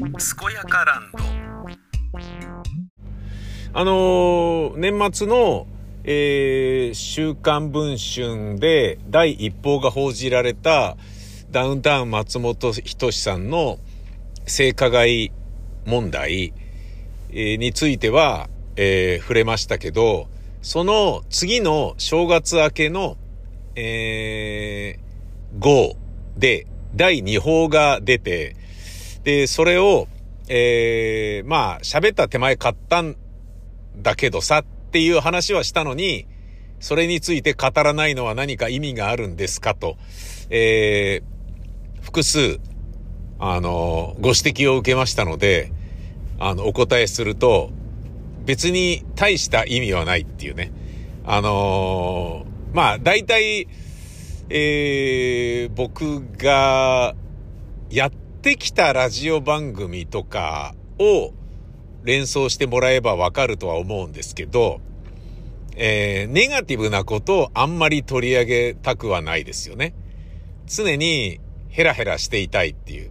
健やかランド。あのー年末の、えー週刊文春で第一報が報じられたダウンタウン松本人志さんの性加害問題、えーについては、えー触れましたけど、その次の正月明けの、えー、号で第2報が出て、で、それを、えー、まあ、喋った手前買ったんだけどさっていう話はしたのに、それについて語らないのは何か意味があるんですかと、えー、複数、あの、ご指摘を受けましたので、あの、お答えすると、別に大した意味はないっていうね。あのーまあ、大体、えー、僕がやっってきたラジオ番組とかを連想してもらえばわかるとは思うんですけど、えー、ネガティブなことをあんまり取り上げたくはないですよね。常にヘラヘラしていたいっていう、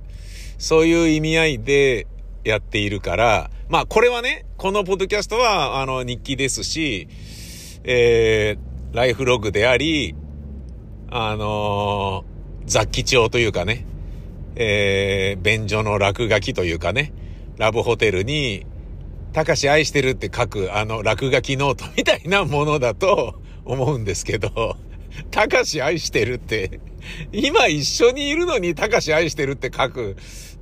そういう意味合いでやっているから、まあこれはね、このポッドキャストはあの日記ですし、えー、ライフログであり、あのー雑記帳というかね、えー、便所の落書きというかね、ラブホテルに、たかし愛してるって書くあの落書きノートみたいなものだと思うんですけど、たかし愛してるって、今一緒にいるのにたかし愛してるって書く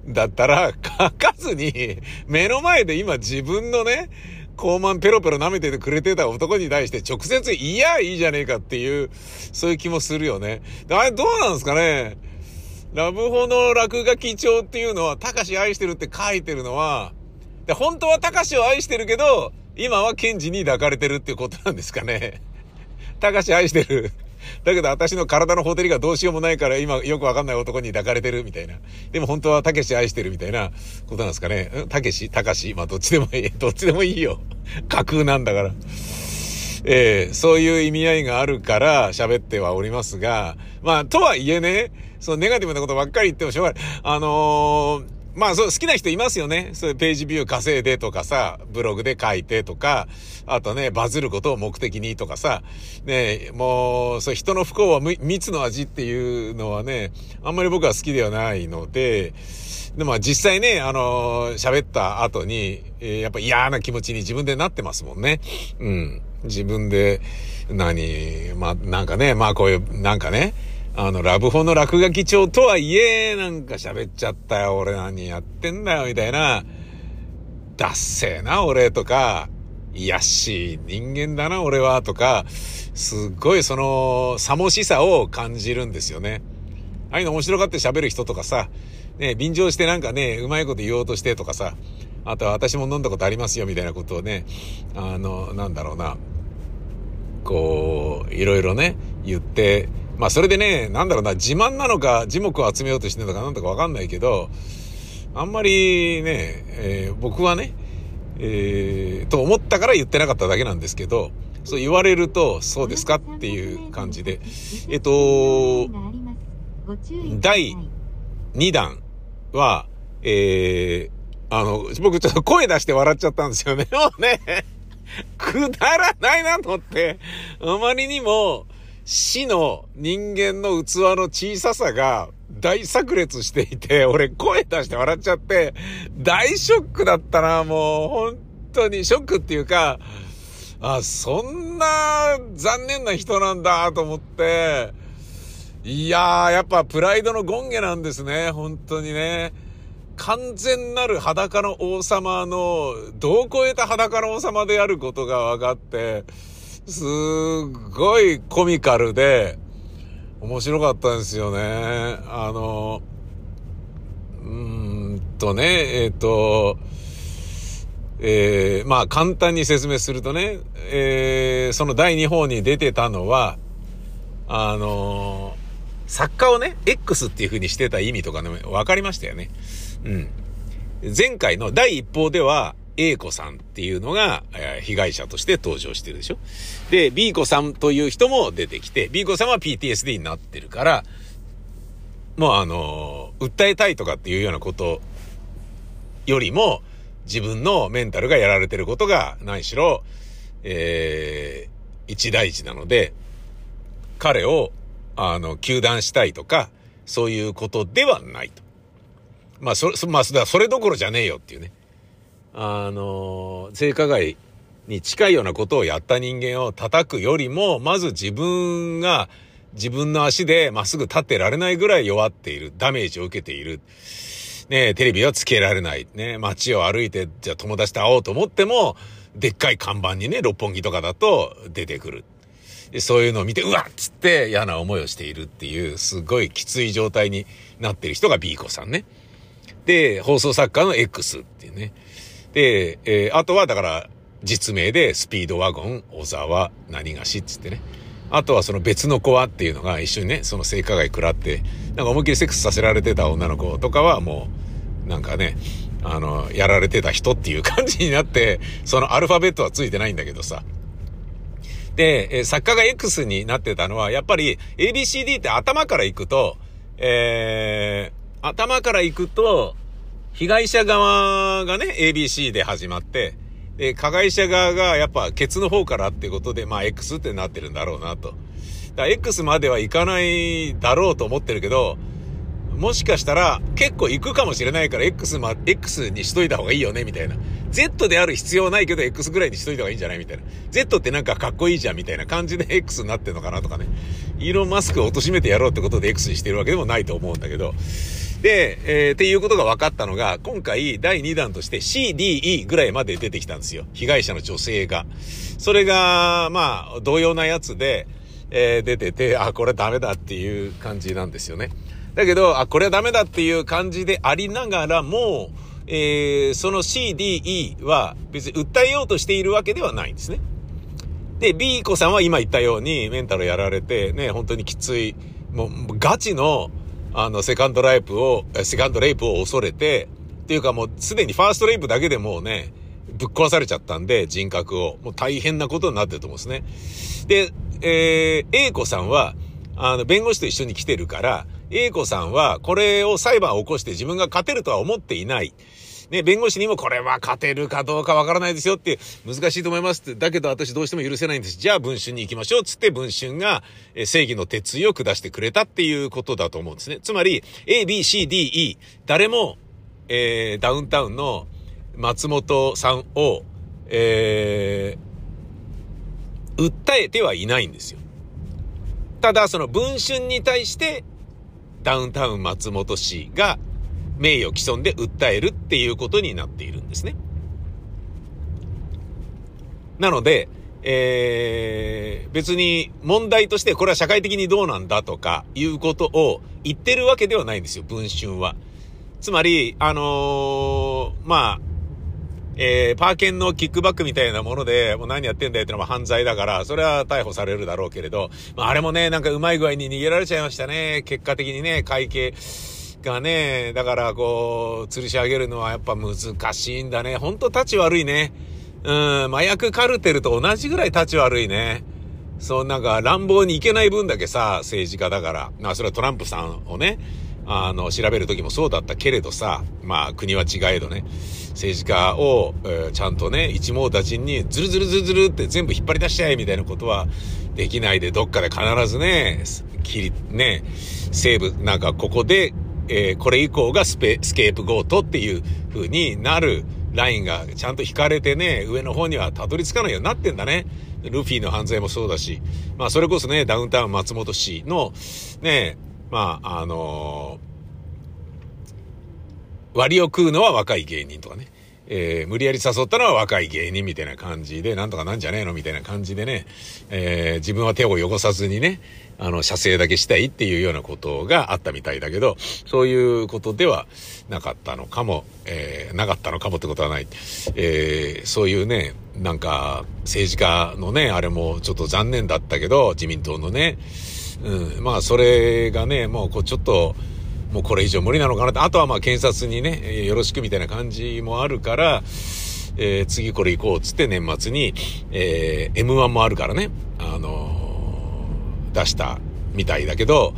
だったら、書かずに、目の前で今自分のね、高慢ペロペロ舐めててくれてた男に対して直接、いや、いいじゃねえかっていう、そういう気もするよね。あれどうなんですかね？ラブホの落書き帳っていうのは、たかし愛してるって書いてるのは、で本当はたかしを愛してるけど、今はケンジに抱かれてるっていうことなんですかね。たかし愛してる。だけど私の体のほてりがどうしようもないから今よくわかんない男に抱かれてるみたいな。でも本当はたけし愛してるみたいなことなんですかね。たけし、たかし、まあどっちでもいい。どっちでもいいよ。架空なんだから。ええそういう意味合いがあるから喋ってはおりますが、まあ、とはいえね、そのネガティブなことばっかり言ってもしょうがない。あのーまあそう、好きな人いますよね。そういうページビュー稼いでとかさ、ブログで書いてとか、あとね、バズることを目的にとかさ、ね、もう、そう、人の不幸は蜜の味っていうのはね、あんまり僕は好きではないので、でも実際ね、あのー喋った後に、えーやっぱ嫌な気持ちに自分でなってますもんね。うん。自分で、何、まあ、なんかね、まあこういう、なんかね、あの、ラブホの落書き帳とはいえ、なんか喋っちゃったよ、俺何やってんだよ、みたいな、ダッセーな、俺とか、いやしい人間だな、俺は、とか、すっごいその、さもしさを感じるんですよね。ああいうの面白がって喋る人とかさ、ね、便乗してなんかね、うまいこと言おうとしてとかさ、あとは私も飲んだことありますよみたいなことをね、あの、なんだろうな、こう、いろいろね、言って、まあそれでね、なんだろうな、自慢なのか、字幕を集めようとしてるのかなんだかわかんないけど、あんまりね、えー僕はね、えーと思ったから言ってなかっただけなんですけど、そう言われると、そうですかっていう感じで。えっと、第2弾は、えー、あの、僕ちょっと声出して笑っちゃったんですよね。もうね、くだらないなと思って、あまりにも死の人間の器の小ささが大炸裂していて、俺声出して笑っちゃって、大ショックだったな、もう本当にショックっていうか、あ、そんな残念な人なんだと思って、いやー、やっぱプライドの権下なんですね、本当にね。完全なる裸の王様の、どう超えた裸の王様であることが分かって、すっごいコミカルで、面白かったんですよね。あの、うーんとね、えっ、と、えーまあ簡単に説明するとね、えーその第2報に出てたのは、あの作家をね、X っていう風にしてた意味とかね、分かりましたよね。うん。前回の第一報では、A 子さんっていうのが、えー被害者として登場してるでしょ。で、B 子さんという人も出てきて、B 子さんは PTSD になってるから、もうあのー訴えたいとかっていうようなことよりも、自分のメンタルがやられてることが何しろ、えー、一大事なので、彼を、あの、休断したいとか、そういうことではないと。まあ、それ、まあ、それどころじゃねえよっていうね。あの、性加害に近いようなことをやった人間を叩くよりも、まず自分が自分の足でまっすぐ立ってられないぐらい弱っている。ダメージを受けている。ねテレビはつけられない。ね街を歩いて、じゃあ友達と会おうと思っても、でっかい看板にね、六本木とかだと出てくる。そういうのを見て、うわっつって嫌な思いをしているっていう、すごいきつい状態になってる人が B 子さんね。で、放送作家の X っていうね。で、えー、あとはだから、実名でスピードワゴン、小沢、何がしっつってね。あとはその別の子はっていうのが一緒にね、その性加害食らって、なんか思いっきりセックスさせられてた女の子とかはもう、なんかね、あの、やられてた人っていう感じになって、そのアルファベットはついてないんだけどさ。で、え作家が X になってたのは、やっぱり ABCD って頭から行くと、えー、頭から行くと、被害者側がね、ABC で始まって、で、加害者側がやっぱケツの方からってことで、まあ X ってなってるんだろうなと。だ X まではいかないだろうと思ってるけど、もしかしたら結構行くかもしれないから X ま、X にしといた方がいいよね、みたいな。Z である必要ないけど X ぐらいにしといた方がいいんじゃないみたいな。Z ってなんかかっこいいじゃん、みたいな感じで X になってんのかなとかね。イーロンマスクを貶めてやろうってことで X にしてるわけでもないと思うんだけど。で、えー、っていうことが分かったのが、今回第2弾として CDE ぐらいまで出てきたんですよ。被害者の女性が。それが、まあ、同様なやつで、えー、出てて、あ、これダメだっていう感じなんですよね。だけど、あ、これはダメだっていう感じでありながらも、えー、その CDE は別に訴えようとしているわけではないんですね。で、B 子さんは今言ったようにメンタルやられて、ね、本当にきつい、もうガチの、あの、セカンドライプを、セカンドレイプを恐れて、っていうかもうすでにファーストレイプだけでもうね、ぶっ壊されちゃったんで、人格を。もう大変なことになってると思うんですね。で、えー、A 子さんは、あの、弁護士と一緒に来てるから、A 子さんはこれを裁判を起こして自分が勝てるとは思っていない。ね、弁護士にもこれは勝てるかどうかわからないですよって、難しいと思いますって、だけど私どうしても許せないんです。じゃあ文春に行きましょうつって文春が正義の鉄意を下してくれたっていうことだと思うんですね。つまり、A, B, C, D, E、誰も、えー、ダウンタウンの松本さんを、えー、訴えてはいないんですよ。ただ、その文春に対して、ダウンタウン松本氏が名誉毀損で訴えるっていうことになっているんですね。なので、えー、別に問題としてこれは社会的にどうなんだとかいうことを言ってるわけではないんですよ、文春は。つまり、あのー、まあ、えー、パーケンのキックバックみたいなもので、もう何やってんだよってのは犯罪だから、それは逮捕されるだろうけれど、まあ、あれもね、なんかうまい具合に逃げられちゃいましたね。結果的にね、会計。がね、だからこう、吊るし上げるのはやっぱ難しいんだね。ほんと立ち悪いね。うん、麻薬カルテルと同じぐらい立ち悪いね。そう、なんか乱暴にいけない分だけさ、政治家だから。まあ、それはトランプさんをね、あの、調べる時もそうだったけれどさ、まあ、国は違えどね、政治家を、えー、ちゃんとね、一網打尽にズルズルズルズルって全部引っ張り出しちゃえみたいなことはできないで、どっかで必ずね、切り、ね、西部、なんかここでえー、これ以降がスペ、スケープゴートっていう風になるラインがちゃんと引かれてね、上の方にはたどり着かないようになってんだね。ルフィの犯罪もそうだし、まあそれこそね、ダウンタウン松本氏の、ね、まあ、あのー、割を食うのは若い芸人とかね。えー、無理やり誘ったのは若い芸人みたいな感じで、なんとかなんじゃねえのみたいな感じでね、えー、自分は手を汚さずにね、あの、射精だけしたいっていうようなことがあったみたいだけど、そういうことではなかったのかも、えー、なかったのかもってことはない。えー、そういうね、なんか、政治家のね、あれもちょっと残念だったけど、自民党のね、うん、まあ、それがね、もうこうちょっと、もうこれ以上無理なのかなって、あとはまあ検察にね、よろしくみたいな感じもあるから、えー、次これ行こうっつって年末に、えー、M1 もあるからね、あの出したみたいだけど、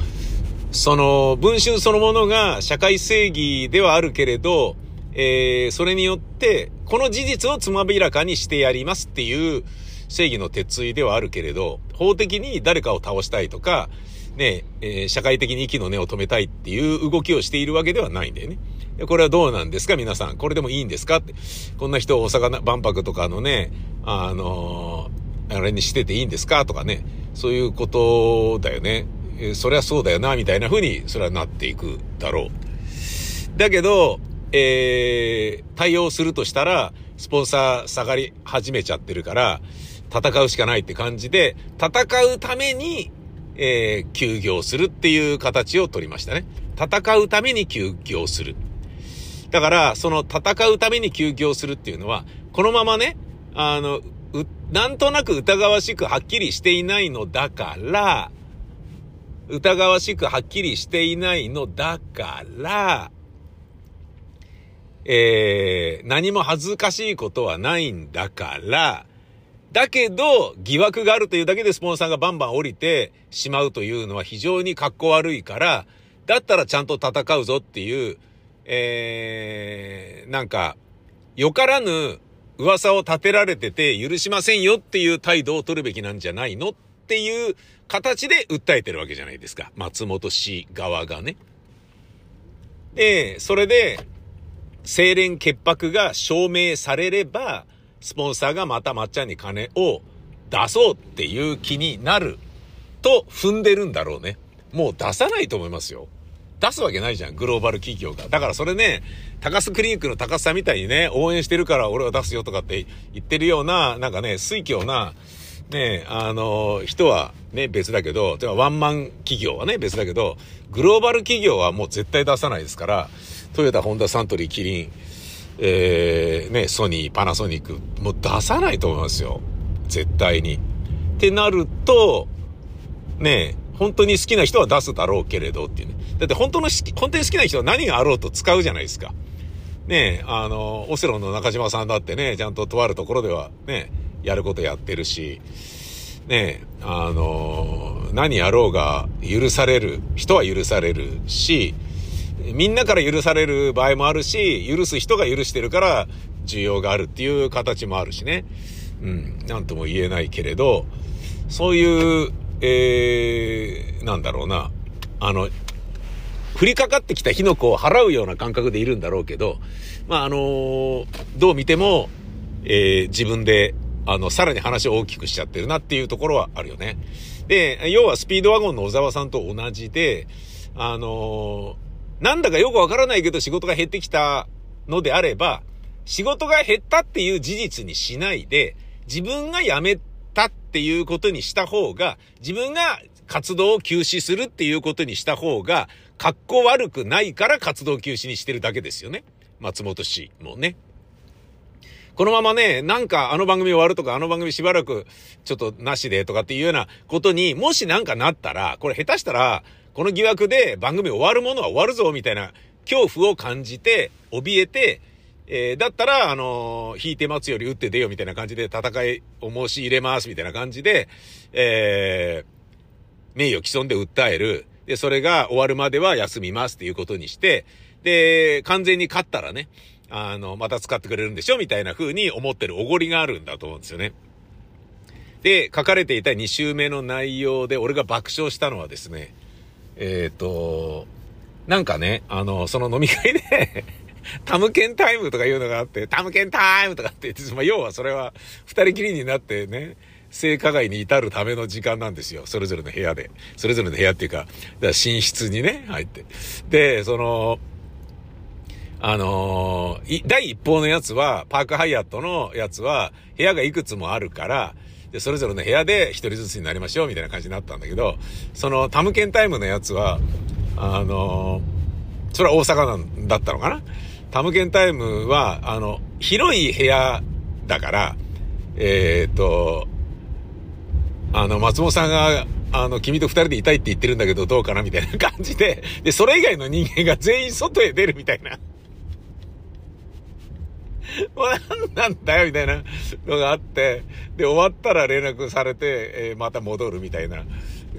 その文春そのものが社会正義ではあるけれど、えー、それによって、この事実をつまびらかにしてやりますっていう正義の鉄槌ではあるけれど、法的に誰かを倒したいとか、ね、えー、社会的に息の根を止めたいっていう動きをしているわけではないんだよね。これはどうなんですか？皆さん。これでもいいんですか？って。こんな人を大阪万博とかのね、あのー、あれにしてていいんですか？とかね。そういうことだよね。え、そりゃそうだよな、みたいな風に、それはなっていくだろう。だけど、えー、対応するとしたら、スポンサー下がり始めちゃってるから、戦うしかないって感じで、戦うために、えー、休業するっていう形を取りましたね。戦うために休業する。だから、その戦うために休業するっていうのは、このままね、あの、なんとなく疑わしくはっきりしていないのだから、疑わしくはっきりしていないのだから、えー、何も恥ずかしいことはないんだから、だけど、疑惑があるというだけでスポンサーがバンバン降りてしまうというのは非常に格好悪いから、だったらちゃんと戦うぞっていう、えー、なんか、よからぬ噂を立てられてて許しませんよっていう態度を取るべきなんじゃないのっていう形で訴えてるわけじゃないですか。松本氏側がね。で、それで、清廉潔白が証明されれば、スポンサーがまたまっちゃんに金を出そうっていう気になると踏んでるんだろうね。もう出さないと思いますよ。出すわけないじゃん、グローバル企業が。だからそれね、高須クリニックの高須さんみたいにね、応援してるから俺は出すよとかって言ってるような、なんかね、水教な、ね、あの、人はね、別だけど、ではワンマン企業はね、別だけど、グローバル企業はもう絶対出さないですから、トヨタ、ホンダ、サントリー、キリン、えー、ね、ソニー、パナソニック、もう出さないと思いますよ。絶対に。ってなると、ね、本当に好きな人は出すだろうけれどっていうね。だって本当の本当に好きな人は何があろうと使うじゃないですか。ねあの、オセロの中島さんだってね、ちゃんととあるところではね、やることやってるし、ねあの、何やろうが許される、人は許されるし、みんなから許される場合もあるし、許す人が許してるから需要があるっていう形もあるしね。うん、なんとも言えないけれど、そういう、えー、なんだろうな、あの、降りかかってきた火の粉を払うような感覚でいるんだろうけど、まあ、あのー、どう見ても、えー、自分で、あの、さらに話を大きくしちゃってるなっていうところはあるよね。で、要はスピードワゴンの小沢さんと同じで、あのーなんだかよくわからないけど仕事が減ってきたのであれば、仕事が減ったっていう事実にしないで、自分が辞めたっていうことにした方が、自分が活動を休止するっていうことにした方が、格好悪くないから活動休止にしてるだけですよね。松本氏もね。このままね、なんかあの番組終わるとか、あの番組しばらくちょっとなしでとかっていうようなことに、もしなんかなったら、これ下手したら、この疑惑で番組終わるものは終わるぞ、みたいな恐怖を感じて、怯えて、えー、だったら、あのー、引いて待つより打って出よ、みたいな感じで戦いを申し入れます、みたいな感じで、えー、名誉毀損で訴える。で、それが終わるまでは休みますっていうことにして、で、完全に勝ったらね、あの、また使ってくれるんでしょみたいな風に思ってるおごりがあるんだと思うんですよね。で、書かれていた2週目の内容で俺が爆笑したのはですね、えっ、ー、と、なんかね、あの、その飲み会で タムケンタイムとかいうのがあって、タムケンタイムとかって言って、まあ、要はそれは二人きりになってね、性加害に至るための時間なんですよ。それぞれの部屋で。それぞれの部屋っていうか、か寝室にね、入って。で、その、あのー、第一報のやつは、パークハイアットのやつは、部屋がいくつもあるから、で、それぞれの部屋で一人ずつになりましょう、みたいな感じになったんだけど、そのタムケンタイムのやつは、あのー、それは大阪なんだったのかな？タムケンタイムは、あの、広い部屋だから、えー、っと、あの、松本さんが、あの、君と二人でいたいって言ってるんだけど、どうかなみたいな感じで、で、それ以外の人間が全員外へ出るみたいな。もう何なんだよ、みたいなのがあって、で、終わったら連絡されて、えー、また戻るみたいな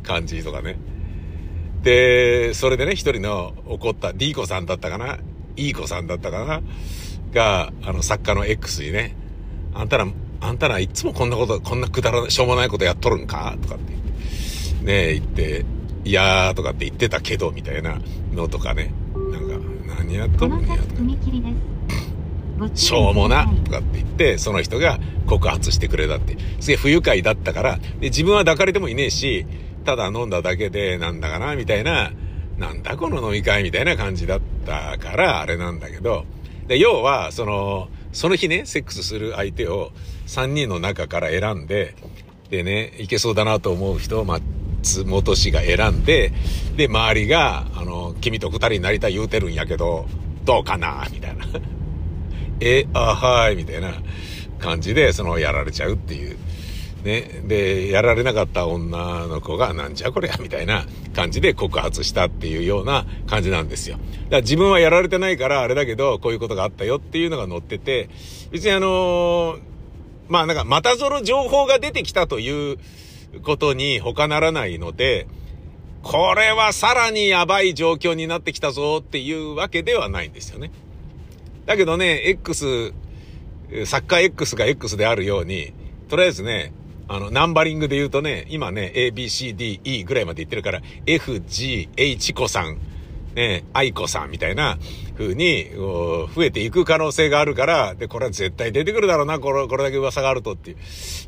感じとかね。で、それでね、一人の怒った D 子さんだったかな？いい子さんだったかな？が、あの、作家の X にね、あんたら、あんたらいつもこんなこと、こんなくだらしょうもないことやっとるんか？とかって。言って、ねえ、言って、いやーとかって言ってたけど、みたいな。のとかね、なんか、何やっとるんやとか。しょうもな。とかって言って、その人が告発してくれたって。すげえ不愉快だったから、で、自分は抱かれてもいねえし、ただ飲んだだけでなんだかな、みたいな、なんだこの飲み会みたいな感じだったから、あれなんだけど、で、要は、その、その日ね、セックスする相手を3人の中から選んで、でね、いけそうだなと思う人を松本氏が選んで、で、周りが、あの、君と2人になりたい言うてるんやけど、どうかなみたいな。え、あ、はい、みたいな感じで、その、やられちゃうっていう。ね。で、やられなかった女の子が、なんじゃこりゃ、みたいな感じで告発したっていうような感じなんですよ。だから自分はやられてないからあれだけど、こういうことがあったよっていうのが載ってて、別にあのー、まあなんか、またぞろ情報が出てきたということに他ならないので、これはさらにやばい状況になってきたぞっていうわけではないんですよね。だけどね、X、サッカー X が X であるように、とりあえずね、あの、ナンバリングで言うとね、今ね、A, B, C, D, E ぐらいまで言ってるから、F, G, H 子さん、ね、愛子さんみたいな風に、増えていく可能性があるから、で、これは絶対出てくるだろうな、これ、これだけ噂があるとっていう。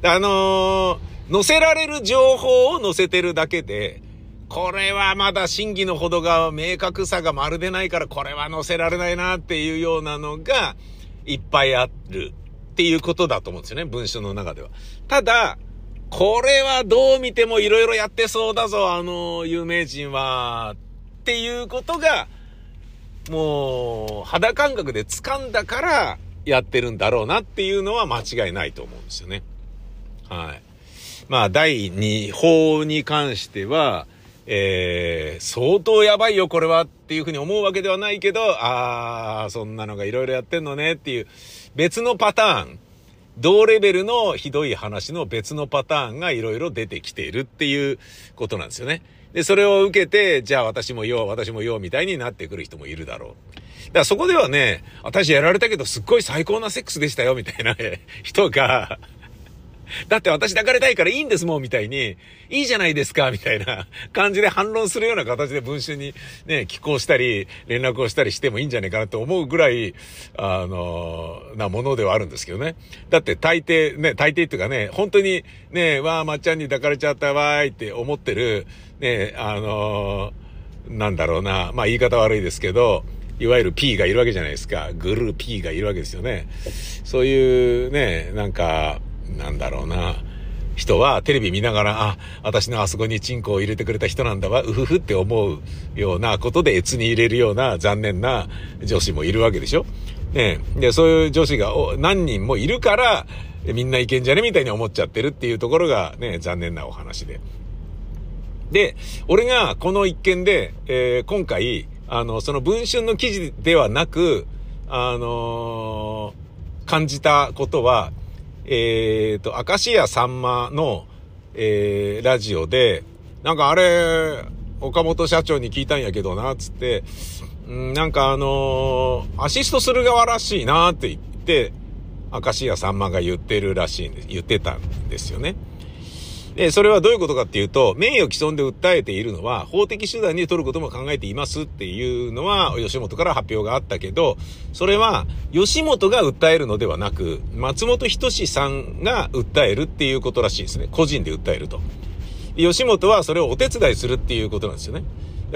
あのー、載せられる情報を載せてるだけで、これはまだ真偽のほどが明確さがまるでないから、これは載せられないなっていうようなのが、いっぱいあるっていうことだと思うんですよね、文章の中では。ただ、これはどう見ても色々やってそうだぞ、あの有名人は。っていうことが、もう、肌感覚で掴んだからやってるんだろうなっていうのは間違いないと思うんですよね。はい。まあ、第2法に関しては、えー、相当やばいよ、これはっていうふうに思うわけではないけど、あー、そんなのが色々やってんのねっていう別のパターン同レベルのひどい話の別のパターンがいろいろ出てきているっていうことなんですよね。で、それを受けて、じゃあ私もよう、私もよう、みたいになってくる人もいるだろう。だからそこではね、私やられたけどすっごい最高なセックスでしたよ、みたいな人がだって私抱かれたいからいいんですもん、みたいに、いいじゃないですか、みたいな 感じで反論するような形で文春にね、寄稿したり、連絡をしたりしてもいいんじゃないかなと思うぐらい、あの、なものではあるんですけどね。だって大抵、ね、大抵っていうかね、本当にね、わあ、まっちゃんに抱かれちゃったわーいって思ってる、ね、あの、なんだろうな、まあ言い方悪いですけど、いわゆる P がいるわけじゃないですか。グルー P がいるわけですよね。そういうね、なんか、なんだろうな。人はテレビ見ながら、あ、私のあそこにチンコを入れてくれた人なんだわ、うふふって思うようなことで、越に入れるような残念な女子もいるわけでしょねで、そういう女子が何人もいるから、みんないけんじゃねみたいに思っちゃってるっていうところがね、残念なお話で。で、俺がこの一件で、えー、今回、あの、その文春の記事ではなく、あのー、感じたことは、えっ、ー、と、明石家さんまの、えー、ラジオで、なんかあれ、岡本社長に聞いたんやけどな、つって、んなんかあのー、アシストする側らしいなって言って、明石家さんまが言ってるらしいんです、言ってたんですよね。で、それはどういうことかっていうと、名誉毀損で訴えているのは、法的手段に取ることも考えていますっていうのは、吉本から発表があったけど、それは、吉本が訴えるのではなく、松本人志さんが訴えるっていうことらしいですね。個人で訴えると。吉本はそれをお手伝いするっていうことなんですよね。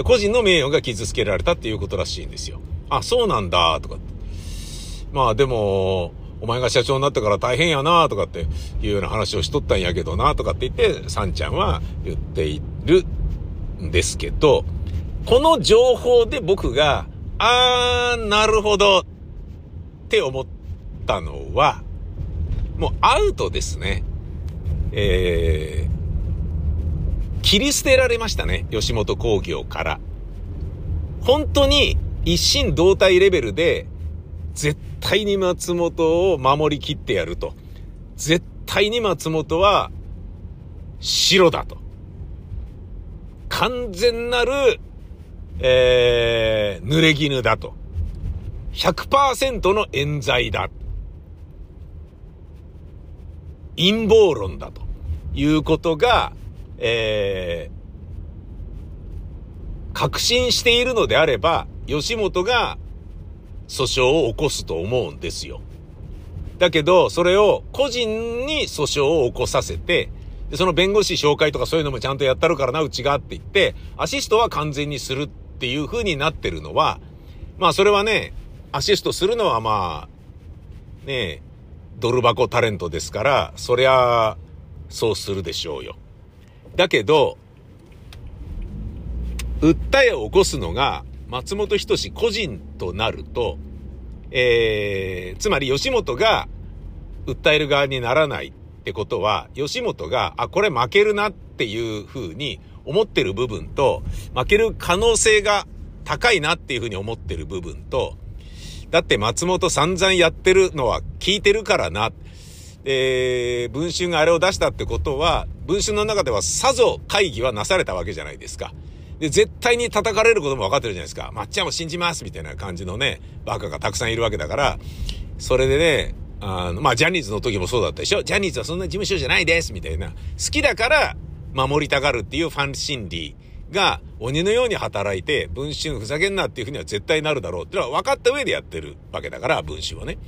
個人の名誉が傷つけられたっていうことらしいんですよ。あ、そうなんだ、とか。まあでも、お前が社長になったから大変やなとかっていうような話をしとったんやけどなとかって言って、サンちゃんは言っているんですけど、この情報で僕が、あー、なるほどって思ったのは、もうアウトですね。えー、切り捨てられましたね。吉本工業から。本当に一心同体レベルで絶対に松本を守りきってやると。絶対に松本は白だと。完全なる、えー、濡れ衣だと。100%の冤罪だ。陰謀論だということが、えー、確信しているのであれば、吉本が訴訟を起こすと思うんですよ。だけど、それを個人に訴訟を起こさせて、で、その弁護士紹介とかそういうのもちゃんとやったるからな、うちがって言って、アシストは完全にするっていう風になってるのは、まあそれはね、アシストするのはまあ、ねえドル箱タレントですから、そりゃ、そうするでしょうよ。だけど、訴えを起こすのが松本人志個人となると、えー、つまり吉本が訴える側にならないってことは、吉本が、あ、これ負けるなっていう風に思ってる部分と、負ける可能性が高いなっていう風に思ってる部分と、だって松本散々やってるのは聞いてるからな。えー、文春があれを出したってことは、文春の中ではさぞ会議はなされたわけじゃないですか。で、絶対に叩かれることも分かってるじゃないですか。まっちゃんを信じますみたいな感じのね、バカがたくさんいるわけだから、それでね、あの、まあ、ジャニーズの時もそうだったでしょジャニーズはそんな事務所じゃないですみたいな。好きだから守りたがるっていうファン心理が鬼のように働いて、文春ふざけんなっていうふうには絶対なるだろうってのは分かった上でやってるわけだから、文春はね。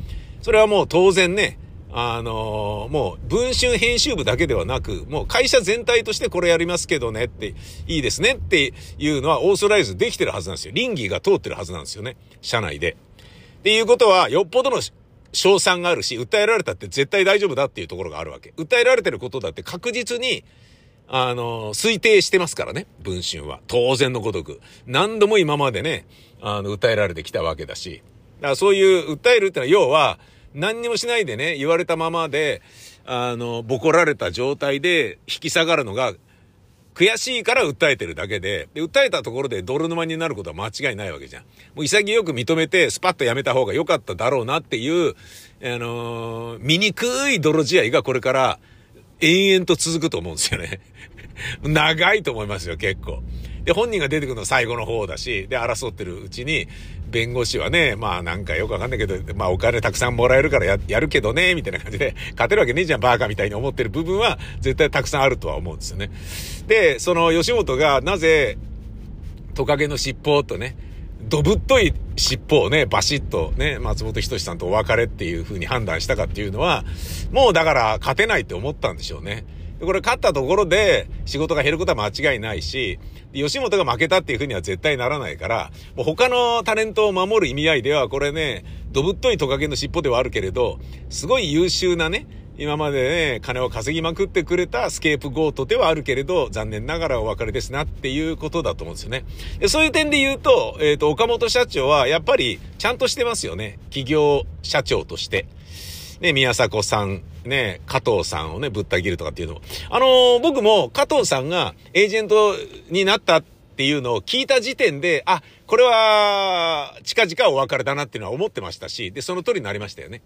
それはもう当然ね、あのー、もう文春編集部だけではなく、もう会社全体としてこれやりますけどねって、いいですねっていうのはオーソライズできてるはずなんですよ。倫理が通ってるはずなんですよね。社内で。っていうことは、よっぽどの賞賛があるし、訴えられたって絶対大丈夫だっていうところがあるわけ。訴えられてることだって確実に、あの、推定してますからね、文春は。当然のごとく。何度も今までね、あの、訴えられてきたわけだし。だからそういう訴えるってのは、要は、何にもしないでね、言われたままで、あの、ボコられた状態で引き下がるのが、悔しいから訴えてるだけで、で、訴えたところで泥沼になることは間違いないわけじゃん。もう潔く認めて、スパッとやめた方が良かっただろうなっていう、あのー、醜い泥仕合がこれから延々と続くと思うんですよね。長いと思いますよ、結構。で、本人が出てくるの最後の方だし、で、争ってるうちに、弁護士はね、まあなんかよくわかんないけど、まあお金たくさんもらえるからややるけどね、みたいな感じで、勝てるわけねえじゃん、バーカみたいに思ってる部分は絶対たくさんあるとは思うんですよね。で、その吉本がなぜ、トカゲの尻尾とね、どぶっとい尻尾をね、バシッとね、松本人志さんとお別れっていう風に判断したかっていうのは、もうだから勝てないって思ったんでしょうね。これ勝ったところで仕事が減ることは間違いないし、吉本が負けたっていう風には絶対ならないから、もう他のタレントを守る意味合いでは、これね、どぶっといトカゲの尻尾ではあるけれど、すごい優秀なね、今までね、金を稼ぎまくってくれたスケープゴートではあるけれど、残念ながらお別れですなっていうことだと思うんですよね。でそういう点で言うと、えっ、ー、と、岡本社長はやっぱりちゃんとしてますよね。企業社長として。ね、宮迫さん、ね、加藤さんをね、ぶった切るとかっていうのも。あのー、僕も加藤さんがエージェントになったっていうのを聞いた時点で、あ、これは、近々お別れだなっていうのは思ってましたし、で、その通りになりましたよね。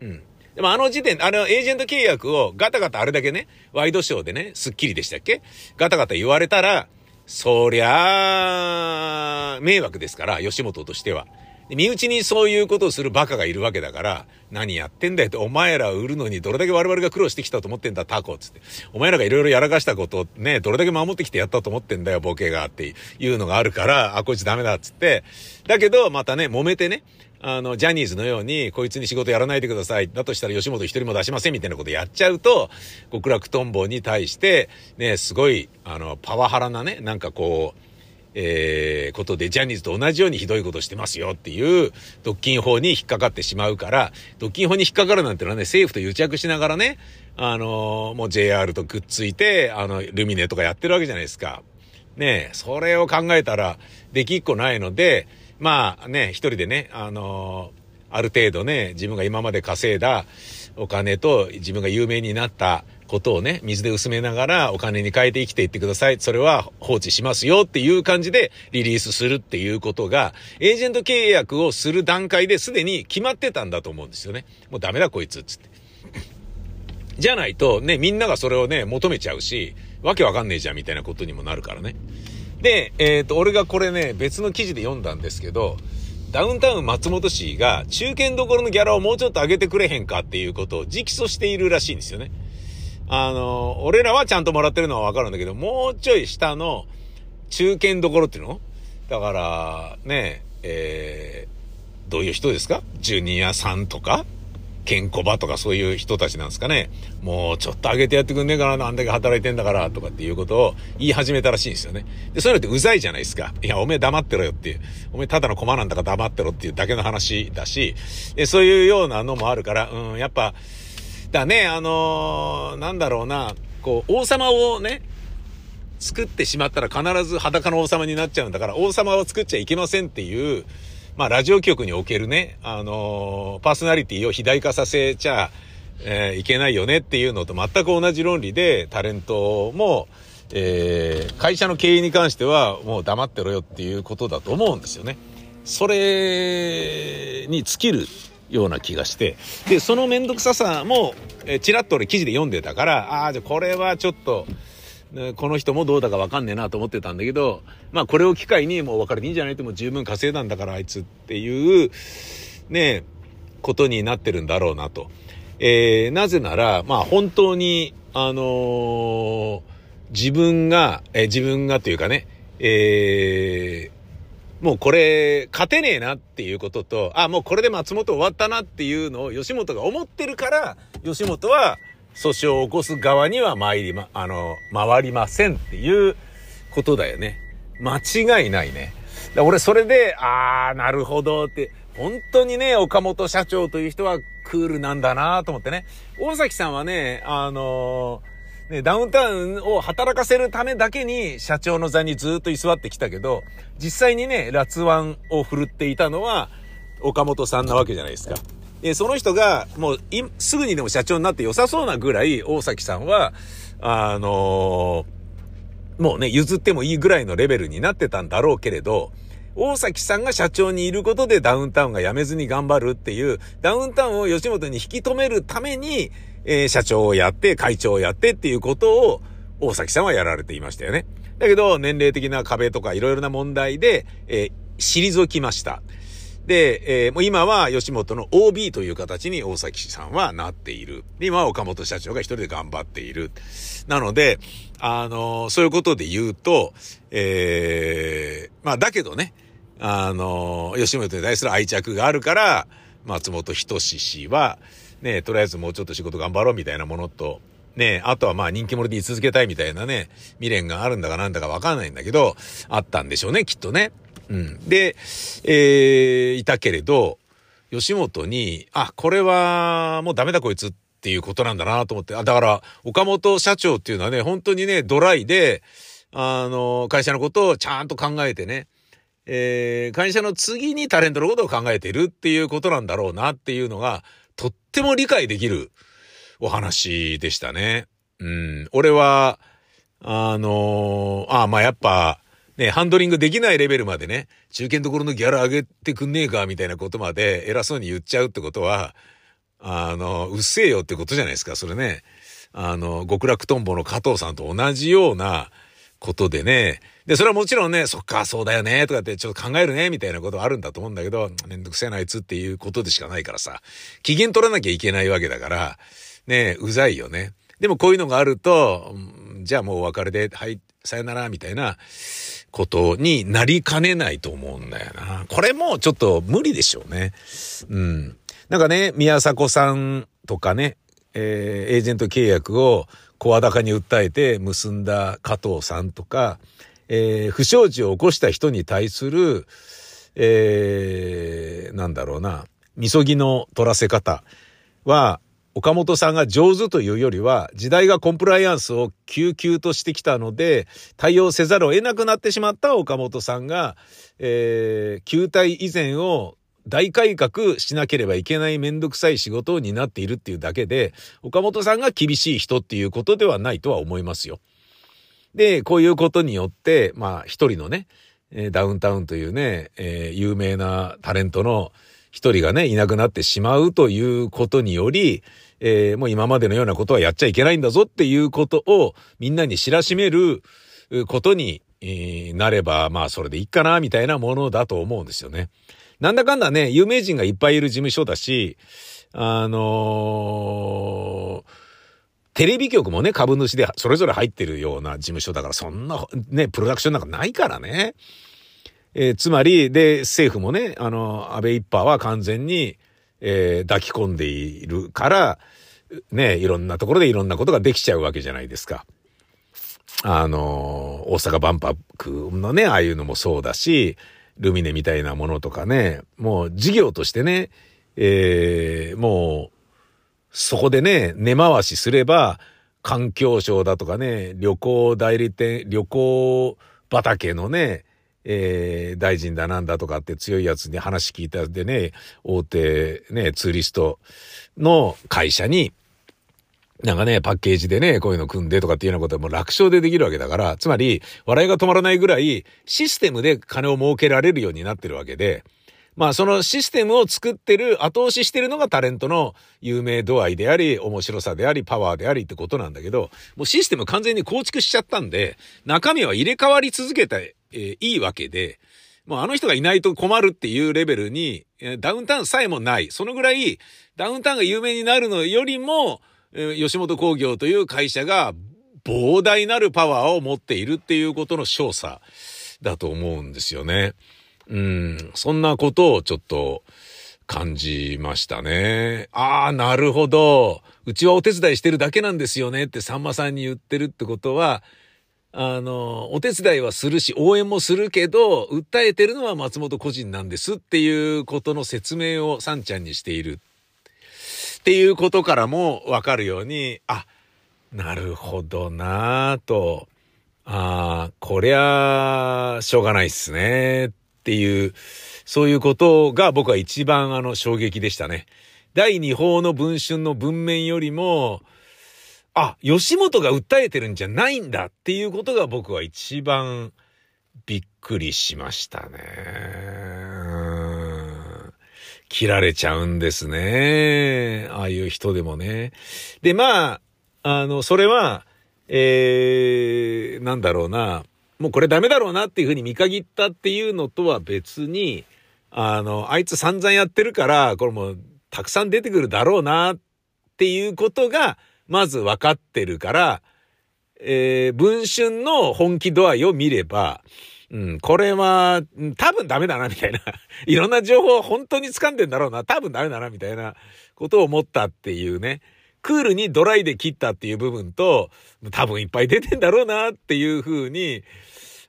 うん。でもあの時点、あのエージェント契約をガタガタあれだけね、ワイドショーでね、スッキリでしたっけ？ガタガタ言われたら、そりゃあ、迷惑ですから、吉本としては。身内にそういうことをするバカがいるわけだから、何やってんだよって、お前ら売るのにどれだけ我々が苦労してきたと思ってんだ、タコつって。お前らがいろいろやらかしたことをね、どれだけ守ってきてやったと思ってんだよ、ボケがっていうのがあるから、あ、こいつダメだっつって。だけど、またね、揉めてね、あの、ジャニーズのように、こいつに仕事やらないでください。だとしたら吉本一人も出しませんみたいなことやっちゃうと、極楽とんぼに対して、ね、すごい、あの、パワハラなね、なんかこう、えー、ことで、ジャニーズと同じようにひどいことしてますよっていう、独禁法に引っかかってしまうから、独禁法に引っかかるなんてのはね、政府と癒着しながらね、あのー、もう JR とくっついて、あの、ルミネとかやってるわけじゃないですか。ねそれを考えたら、できっこないので、まあね、一人でね、あのー、ある程度ね、自分が今まで稼いだお金と自分が有名になったことをね、水で薄めながらお金に変えて生きていってください。それは放置しますよっていう感じでリリースするっていうことが、エージェント契約をする段階ですでに決まってたんだと思うんですよね。もうダメだこいつっ、つって。じゃないとね、みんながそれをね、求めちゃうし、わけわかんねえじゃんみたいなことにもなるからね。で、えっ、ー、と、俺がこれね、別の記事で読んだんですけど、ダウンタウン松本市が中堅どころのギャラをもうちょっと上げてくれへんかっていうことを直訴しているらしいんですよね。あの、俺らはちゃんともらってるのはわかるんだけど、もうちょい下の中堅どころっていうの？だから、ね、えー、どういう人ですか？ジュニアさんとか？ケンコバとかそういう人たちなんですかね。もうちょっと上げてやってくんねえかな、あんだけ働いてんだから、とかっていうことを言い始めたらしいんですよね。で、そういうのってうざいじゃないですか。いや、おめえ黙ってろよっていう。おめえただの駒なんだから黙ってろっていうだけの話だし、でそういうようなのもあるから、うん、やっぱ、だね、あのー、なんだろうな、こう、王様をね、作ってしまったら必ず裸の王様になっちゃうんだから、王様を作っちゃいけませんっていう、まあ、ラジオ局におけるね、あのー、パーソナリティを肥大化させちゃ、えー、いけないよねっていうのと全く同じ論理で、タレントも、えー、会社の経営に関してはもう黙ってろよっていうことだと思うんですよね。それに尽きるような気がして。で、そのめんどくささも、えー、ちらっと俺記事で読んでたから、ああ、じゃあこれはちょっと、この人もどうだかわかんねえなと思ってたんだけど、まあこれを機会にもう別れていいんじゃないっても十分稼いだんだからあいつっていう、ね、ことになってるんだろうなと。えー、なぜなら、まあ本当に、あのー、自分が、えー、自分がというかね、えー、もうこれ、勝てねえなっていうことと、あ、もうこれで松本終わったなっていうのを吉本が思ってるから、吉本は、訴訟を起こす側には参りま、あの、回りませんっていうことだよね。間違いないね。俺それで、あー、なるほどって、本当にね、岡本社長という人はクールなんだなと思ってね。大崎さんはね、あのー、ね、ダウンタウンを働かせるためだけに社長の座にずっと居座ってきたけど、実際にね、辣腕を振るっていたのは岡本さんなわけじゃないですか。えその人が、もう、すぐにでも社長になって良さそうなぐらい、大崎さんは、あのー、もうね、譲ってもいいぐらいのレベルになってたんだろうけれど、大崎さんが社長にいることでダウンタウンが辞めずに頑張るっていう、ダウンタウンを吉本に引き止めるために、えー、社長をやって、会長をやってっていうことを、大崎さんはやられていましたよね。だけど、年齢的な壁とかいろいろな問題で、えー、退きました。で、えー、もう今は吉本の OB という形に大崎さんはなっている。で今は岡本社長が一人で頑張っている。なので、あのー、そういうことで言うと、えー、まあだけどね、あのー、吉本に対する愛着があるから、松本人志氏は、ね、とりあえずもうちょっと仕事頑張ろうみたいなものと、ね、あとはまあ人気者で居続けたいみたいなね、未練があるんだかなんだかわかんないんだけど、あったんでしょうね、きっとね。うん。で、えー、いたけれど、吉本に、あ、これはもうダメだこいつっていうことなんだなと思って。あ、だから、岡本社長っていうのはね、本当にね、ドライで、あの、会社のことをちゃんと考えてね、えー、会社の次にタレントのことを考えてるっていうことなんだろうなっていうのが、とっても理解できるお話でしたね。うん。俺は、あのー、あ、まあ、やっぱ、ね、ハンドリングできないレベルまでね、中堅どころのギャラ上げてくんねえか、みたいなことまで偉そうに言っちゃうってことは、あの、うっせえよってことじゃないですか、それね。あの、極楽とんぼの加藤さんと同じようなことでね。で、それはもちろんね、そっか、そうだよね、とかってちょっと考えるね、みたいなことあるんだと思うんだけど、めんどくせえなあいつっていうことでしかないからさ、機嫌取らなきゃいけないわけだから、ね、うざいよね。でもこういうのがあると、じゃあもうお別れで、はい、さよなら、みたいなことになりかねないと思うんだよな。これもちょっと無理でしょうね。うん。なんかね、宮迫さんとかね、えー、エージェント契約を声高に訴えて結んだ加藤さんとか、えー、不祥事を起こした人に対する、えー、なんだろうな、みそぎの取らせ方は、岡本さんが上手というよりは、時代がコンプライアンスを救急としてきたので、対応せざるを得なくなってしまった岡本さんが、えー、球体以前を大改革しなければいけないめんどくさい仕事になっているっていうだけで、岡本さんが厳しい人っていうことではないとは思いますよ。で、こういうことによって、まあ一人のね、ダウンタウンというね、えー、有名なタレントの一人がね、いなくなってしまうということにより、えー、もう今までのようなことはやっちゃいけないんだぞっていうことをみんなに知らしめることになれば、まあそれでいいかな、みたいなものだと思うんですよね。なんだかんだね、有名人がいっぱいいる事務所だし、あのー、テレビ局もね、株主でそれぞれ入ってるような事務所だから、そんな、ね、プロダクションなんかないからね。えー、つまり、で、政府もね、あの、安倍一派は完全に、えー、抱き込んでいるから、ね、いろんなところでいろんなことができちゃうわけじゃないですか。あの、大阪万博のね、ああいうのもそうだし、ルミネみたいなものとかね、もう事業としてね、えー、もう、そこでね、根回しすれば、環境省だとかね、旅行代理店、旅行畑のね、えー、大臣だなんだとかって強いやつに話聞いたでね、大手ね、ツーリストの会社に、なんかね、パッケージでね、こういうの組んでとかっていうようなことはもう楽勝でできるわけだから、つまり、笑いが止まらないぐらい、システムで金を儲けられるようになってるわけで、まあそのシステムを作ってる、後押ししてるのがタレントの有名度合いであり、面白さであり、パワーでありってことなんだけど、もうシステム完全に構築しちゃったんで、中身は入れ替わり続けて、えー、いいわけで、もうあの人がいないと困るっていうレベルに、ダウンタウンさえもない。そのぐらい、ダウンタウンが有名になるのよりも、吉本興業という会社が膨大なるパワーを持っているっていうことの証左だと思うんですよね。うん、そんなことをちょっと感じましたね。ああ、なるほど。うちはお手伝いしてるだけなんですよねってさんまさんに言ってるってことは、あの、お手伝いはするし、応援もするけど、訴えてるのは松本個人なんですっていうことの説明をさんちゃんにしている。っていうことからもわかるように、あ、なるほどなぁと、ああ、こりゃ、しょうがないっすね。っていう、そういうことが僕は一番あの衝撃でしたね。第二報の文春の文面よりも、あ、吉本が訴えてるんじゃないんだっていうことが僕は一番びっくりしましたね。切られちゃうんですね。ああいう人でもね。で、まあ、あの、それは、えー、なんだろうな。もうこれダメだろうなっていうふうに見限ったっていうのとは別に、あの、あいつ散々やってるから、これもたくさん出てくるだろうなっていうことが、まず分かってるから、えー、文春の本気度合いを見れば、うん、これは、多分ダメだな、みたいな。いろんな情報を本当に掴んでんだろうな、多分ダメだな、みたいなことを思ったっていうね。クールにドライで切ったっていう部分と、多分いっぱい出てんだろうなっていうふうに、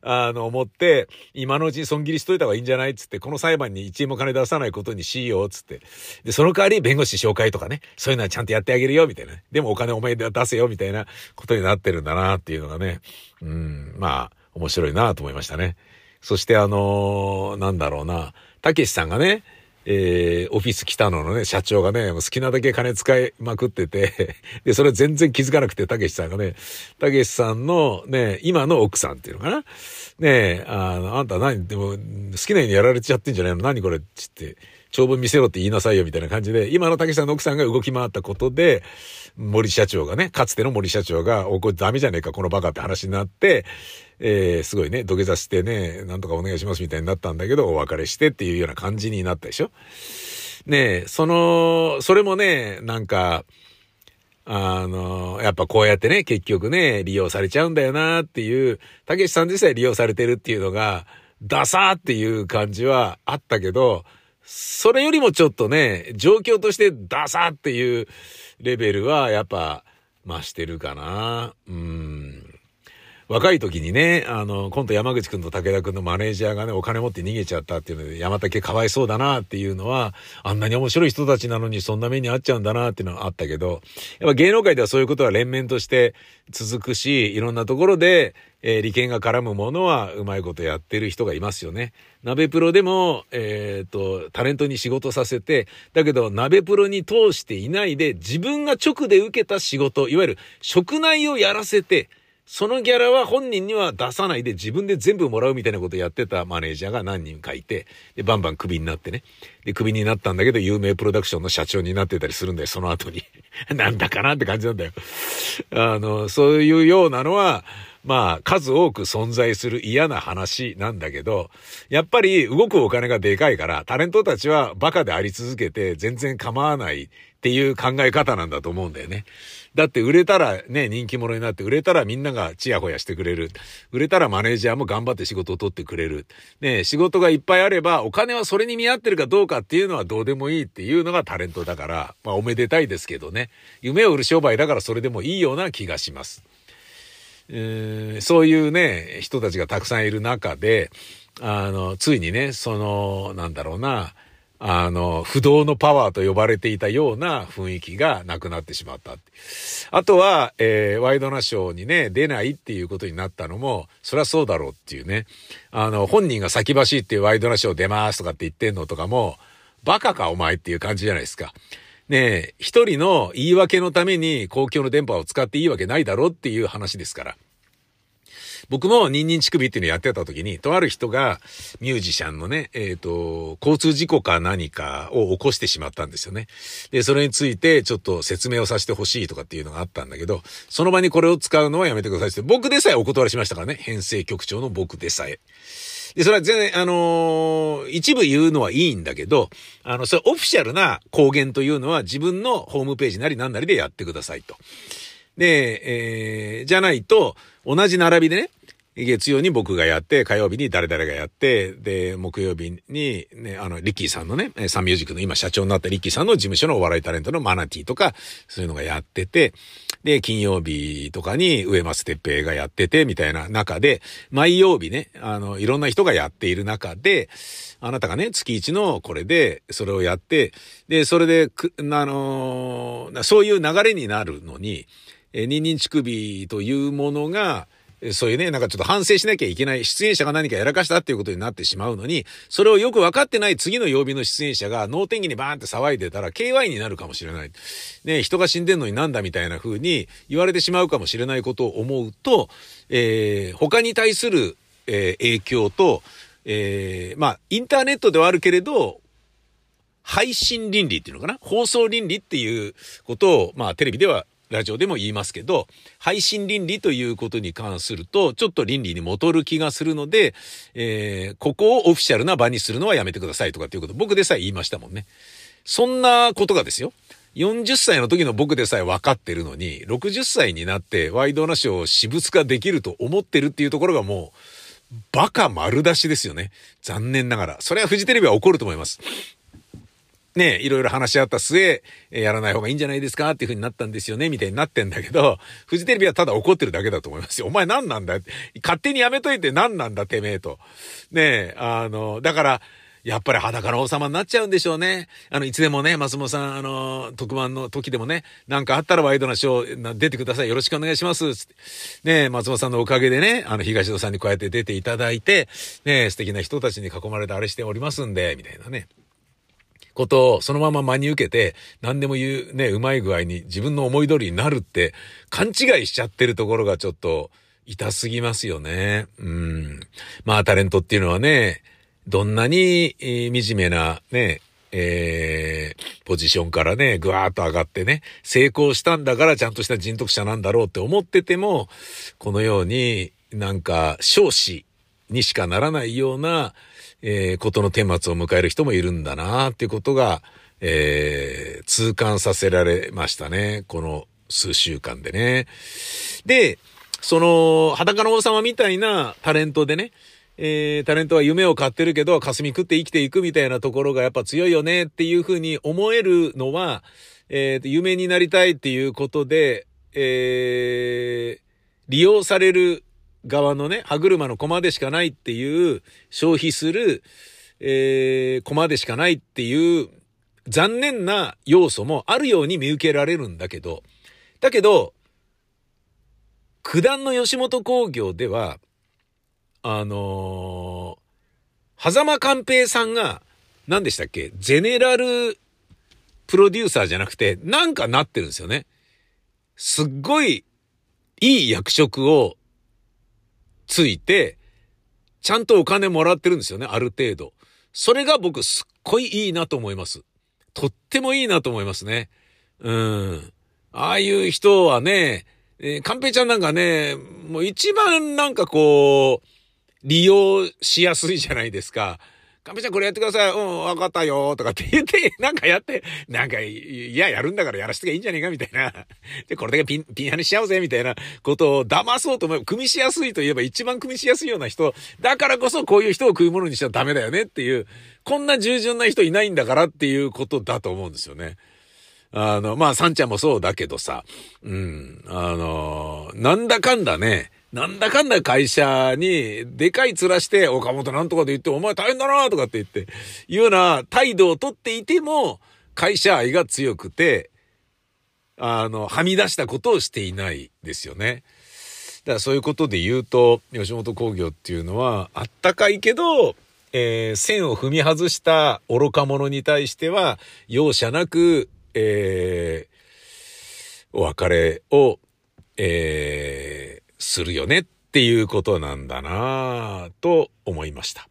あの、思って、今のうちに損切りしといた方がいいんじゃないっつって、この裁判に1円も金出さないことにしようっつって。で、その代わり弁護士紹介とかね、そういうのはちゃんとやってあげるよ、みたいな。でもお金お前で出せよ、みたいなことになってるんだなっていうのがね、うん、まあ、面白いなと思いましたね。そしてあのー、なんだろうな、たけしさんがね、えー、オフィス来たののね、社長がね、好きなだけ金使いまくってて で、それ全然気づかなくて、たけしさんがね、たけしさんのね、今の奥さんっていうのかな。ねあの、あんた何、でも、好きなようにやられちゃってんじゃないの？何これ？って言って、長文見せろって言いなさいよみたいな感じで、今のたけしさんの奥さんが動き回ったことで、森社長がね、かつての森社長が、お、これダメじゃねえか、このバカって話になって、えー、すごいね、土下座してね、なんとかお願いしますみたいになったんだけど、お別れしてっていうような感じになったでしょ。ねえ、その、それもね、なんか、あの、やっぱこうやってね、結局ね、利用されちゃうんだよなっていう、たけしさん自体利用されてるっていうのが、ダサーっていう感じはあったけど、それよりもちょっとね、状況としてダサっていうレベルはやっぱ増してるかな。うん。若い時にね、あの、今度山口くんと武田くんのマネージャーがね、お金持って逃げちゃったっていうので、山竹かわいそうだなっていうのは、あんなに面白い人たちなのにそんな目に遭っちゃうんだなっていうのはあったけど、やっぱ芸能界ではそういうことは連綿として続くし、いろんなところで、えー、利権が絡むものはうまいことやってる人がいますよね。鍋プロでも、えっ、と、タレントに仕事させて、だけど鍋プロに通していないで、自分が直で受けた仕事、いわゆる職内をやらせて、そのギャラは本人には出さないで自分で全部もらうみたいなことやってたマネージャーが何人かいて、で、バンバンクビになってね。で、クビになったんだけど、有名プロダクションの社長になってたりするんだよ、その後に。なんだかなって感じなんだよ。あの、そういうようなのは、まあ、数多く存在する嫌な話なんだけど、やっぱり動くお金がでかいから、タレントたちはバカであり続けて全然構わないっていう考え方なんだと思うんだよね。だって売れたらね、人気者になって売れたらみんながチヤホヤしてくれる。売れたらマネージャーも頑張って仕事を取ってくれる。ね、仕事がいっぱいあればお金はそれに見合ってるかどうかっていうのはどうでもいいっていうのがタレントだから、まあおめでたいですけどね。夢を売る商売だからそれでもいいような気がします。えー、そういうね、人たちがたくさんいる中で、あの、ついにね、その、なんだろうな、あの、不動のパワーと呼ばれていたような雰囲気がなくなってしまった。あとは、えー、ワイドナショーにね、出ないっていうことになったのも、そりゃそうだろうっていうね。あの、本人が先走ってワイドナショー出ますとかって言ってんのとかも、バカかお前っていう感じじゃないですか。ねえ、一人の言い訳のために公共の電波を使っていいわけないだろっていう話ですから。僕もニンニン乳首っていうのやってた時に、とある人がミュージシャンのね、えっ、ー、と、交通事故か何かを起こしてしまったんですよね。で、それについてちょっと説明をさせてほしいとかっていうのがあったんだけど、その場にこれを使うのはやめてくださいって、僕でさえお断りしましたからね、編成局長の僕でさえ。で、それは全然、あのー、一部言うのはいいんだけど、あの、それオフィシャルな公言というのは自分のホームページなり何なりでやってくださいと。で、えー、じゃないと、同じ並びでね、月曜に僕がやって、火曜日に誰々がやって、で、木曜日に、ね、あの、リッキーさんのね、サンミュージックの今社長になったリッキーさんの事務所のお笑いタレントのマナティとか、そういうのがやってて、で、金曜日とかに上松哲平がやってて、みたいな中で、毎曜日ね、あの、いろんな人がやっている中で、あなたがね、月一のこれで、それをやって、で、それで、あのそういう流れになるのに、え、二人乳首というものが、そういうね、なんかちょっと反省しなきゃいけない出演者が何かやらかしたっていうことになってしまうのに、それをよく分かってない次の曜日の出演者が脳天気にバーンって騒いでたら KY になるかもしれない。ね、人が死んでんのになんだみたいな風に言われてしまうかもしれないことを思うと、えー、他に対する、えー、影響と、えー、まあ、インターネットではあるけれど、配信倫理っていうのかな？放送倫理っていうことを、まあ、テレビではラジオでも言いますけど、配信倫理ということに関すると、ちょっと倫理に戻る気がするので、えー、ここをオフィシャルな場にするのはやめてくださいとかっていうこと、僕でさえ言いましたもんね。そんなことがですよ。40歳の時の僕でさえ分かってるのに、60歳になってワイドナショーを私物化できると思ってるっていうところがもう、バカ丸出しですよね。残念ながら。それはフジテレビは怒ると思います。ね、いろいろ話し合った末、やらない方がいいんじゃないですかっていう風になったんですよね、みたいになってんだけど、フジテレビはただ怒ってるだけだと思いますよ。お前何なんだ勝手にやめといて何なんだてめえと。ねえあの、だから、やっぱり裸の王様になっちゃうんでしょうね。あの、いつでもね、松本さん、あの、特番の時でもね、なんかあったらワイドなショー出てください。よろしくお願いします。つって。ね松本さんのおかげでね、あの、東野さんにこうやって出ていただいて、ね素敵な人たちに囲まれてあれしておりますんで、みたいなね。ことをそのまま真に受けて、何でも言うね、うまい具合に自分の思い通りになるって勘違いしちゃってるところがちょっと痛すぎますよね。うん。まあタレントっていうのはね、どんなに、えー、惨めなね、えー、ポジションからね、ぐわーっと上がってね、成功したんだからちゃんとした人徳者なんだろうって思ってても、このようになんか少子にしかならないような、えー、ことの顛末を迎える人もいるんだなっていうことが、えー、痛感させられましたね。この数週間でね。で、その、裸の王様みたいなタレントでね、えー、タレントは夢を買ってるけど、霞食って生きていくみたいなところがやっぱ強いよねっていうふうに思えるのは、えー、夢になりたいっていうことで、えー、利用される側のね、歯車の駒でしかないっていう、消費する、えー、駒でしかないっていう残念な要素もあるように見受けられるんだけど、だけど、九段の吉本工業では、あのー、狭間寛平さんが、何でしたっけゼネラルプロデューサーじゃなくて、なんかなってるんですよね。すっごいいい役職をついて、ちゃんとお金もらってるんですよね、ある程度。それが僕すっごいいいなと思います。とってもいいなと思いますね。うん。ああいう人はね、えー、カンペちゃんなんかね、もう一番なんかこう、利用しやすいじゃないですか。カンペちゃんこれやってください。うん、わかったよ。とかって言って、なんかやって、なんか、いや、やるんだからやらせてがいいんじゃねえかみたいな。で、これだけピン、ピンハネしちゃおうぜみたいなことを騙そうと思えば、組みしやすいといえば一番組みしやすいような人。だからこそこういう人を食い物にしちゃダメだよねっていう、こんな従順な人いないんだからっていうことだと思うんですよね。あの、まあ、サンちゃんもそうだけどさ、うん、あの、なんだかんだね、なんだかんだ会社にでかい面して岡本なんとかで言ってお前大変だなとかって言って、いうような態度をとっていても会社愛が強くて、あの、はみ出したことをしていないですよね。だからそういうことで言うと、吉本興業っていうのは、あったかいけど、えー、線を踏み外した愚か者に対しては、容赦なく、えー、お別れを、えー、するよねっていうことなんだなぁと思いました。